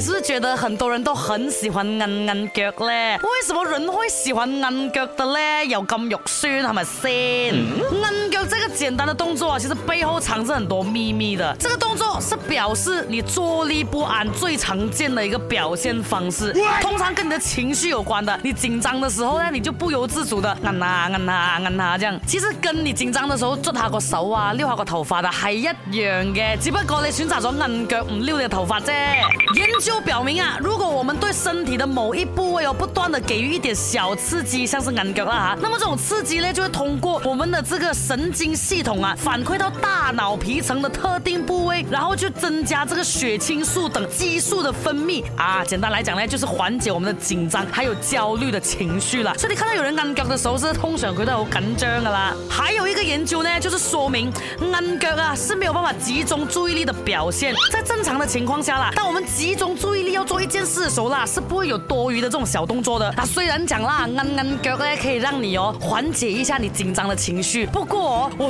你是不是觉得很多人都很喜欢硬硬脚咧？为什么人会喜欢硬脚的咧？又咁肉酸，系咪先？硬脚啫。简单的动作啊，其实背后藏着很多秘密的。这个动作是表示你坐立不安最常见的一个表现方式，通常跟你的情绪有关的。你紧张的时候呢，你就不由自主的按呐按呐按呐这样。其实跟你紧张的时候做他个手啊、撩下个头发的系一样嘅，只不过你选择咗按脚唔撩你头发啫。研究表明啊，如果我们对身体的某一部位哦，不断的给予一点小刺激，像是按脚啊，那么这种刺激呢就会通过我们的这个神经。系统啊，反馈到大脑皮层的特定部位，然后就增加这个血清素等激素的分泌啊。简单来讲呢，就是缓解我们的紧张还有焦虑的情绪了。所以你看到有人按脚的时候，是通常觉得好紧张的啦。还有一个研究呢，就是说明按脚啊是没有办法集中注意力的表现。在正常的情况下啦，当我们集中注意力要做一件事的时候啦，是不会有多余的这种小动作的。那虽然讲啦，按按脚呢可以让你哦缓解一下你紧张的情绪，不过我。